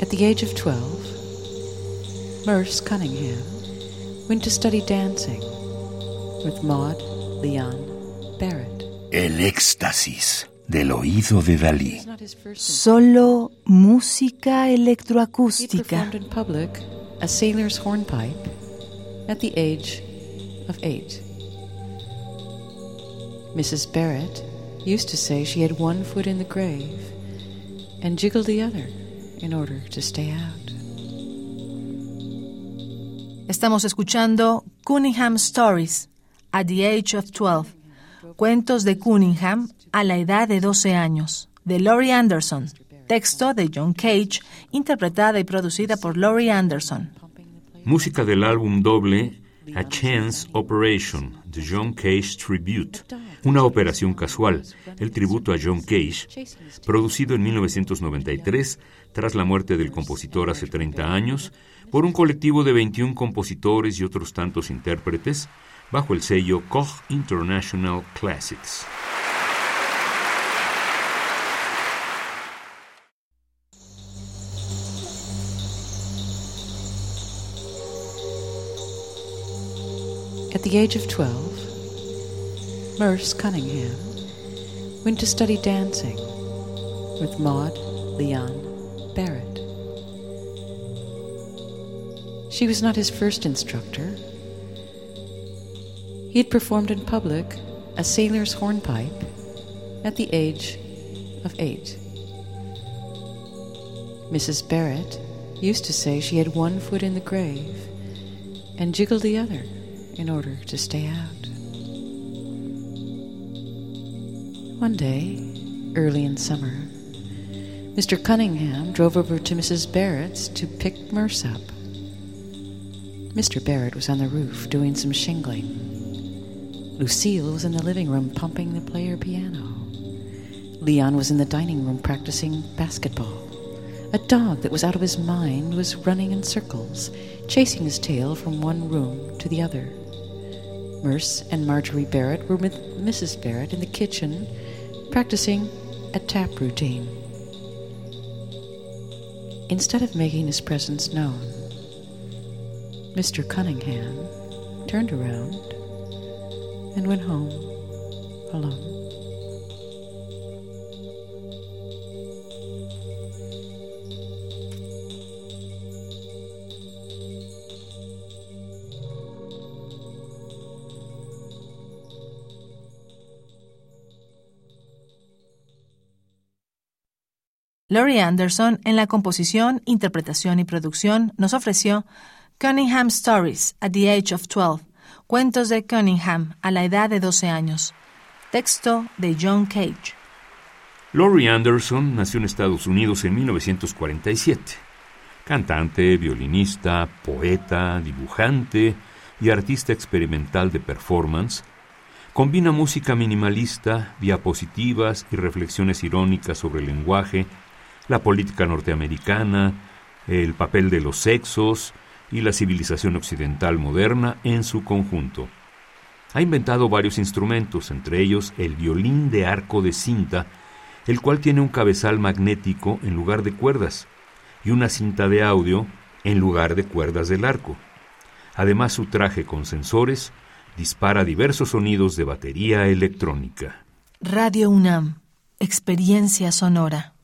At the age of 12, Merce Cunningham went to study dancing with Maud Leon Barrett. El éxtasis del oído de Dalí. Solo música He electroacústica. performed in public a sailor's hornpipe at the age of eight. Mrs. Barrett used to say she had one foot in the grave and jiggled the other in order to stay out. Estamos escuchando Cunningham Stories at the Age of 12. Cuentos de Cunningham a la edad de 12 años, de Laurie Anderson. Texto de John Cage, interpretada y producida por Laurie Anderson. Música del álbum doble A Chance Operation, The John Cage Tribute, una operación casual, el tributo a John Cage, producido en 1993 tras la muerte del compositor hace 30 años, por un colectivo de 21 compositores y otros tantos intérpretes, bajo el sello Koch International Classics. At the age of 12, Merce Cunningham went to study dancing with Maud Leon Barrett. She was not his first instructor. He had performed in public a sailor's hornpipe at the age of eight. Mrs. Barrett used to say she had one foot in the grave and jiggled the other in order to stay out. One day, early in summer, Mr. Cunningham drove over to Mrs. Barrett's to pick Merce up. Mr. Barrett was on the roof doing some shingling. Lucille was in the living room pumping the player piano. Leon was in the dining room practicing basketball. A dog that was out of his mind was running in circles, chasing his tail from one room to the other. Merce and Marjorie Barrett were with Mrs. Barrett in the kitchen, practicing a tap routine. Instead of making his presence known, Mr. Cunningham turned around and went home alone. Laurie Anderson, en la composición, interpretación y producción, nos ofreció Cunningham Stories at the Age of 12, Cuentos de Cunningham a la edad de 12 años. Texto de John Cage. Laurie Anderson nació en Estados Unidos en 1947. Cantante, violinista, poeta, dibujante y artista experimental de performance, combina música minimalista, diapositivas y reflexiones irónicas sobre el lenguaje, la política norteamericana, el papel de los sexos y la civilización occidental moderna en su conjunto. Ha inventado varios instrumentos, entre ellos el violín de arco de cinta, el cual tiene un cabezal magnético en lugar de cuerdas y una cinta de audio en lugar de cuerdas del arco. Además, su traje con sensores dispara diversos sonidos de batería electrónica. Radio UNAM. Experiencia sonora.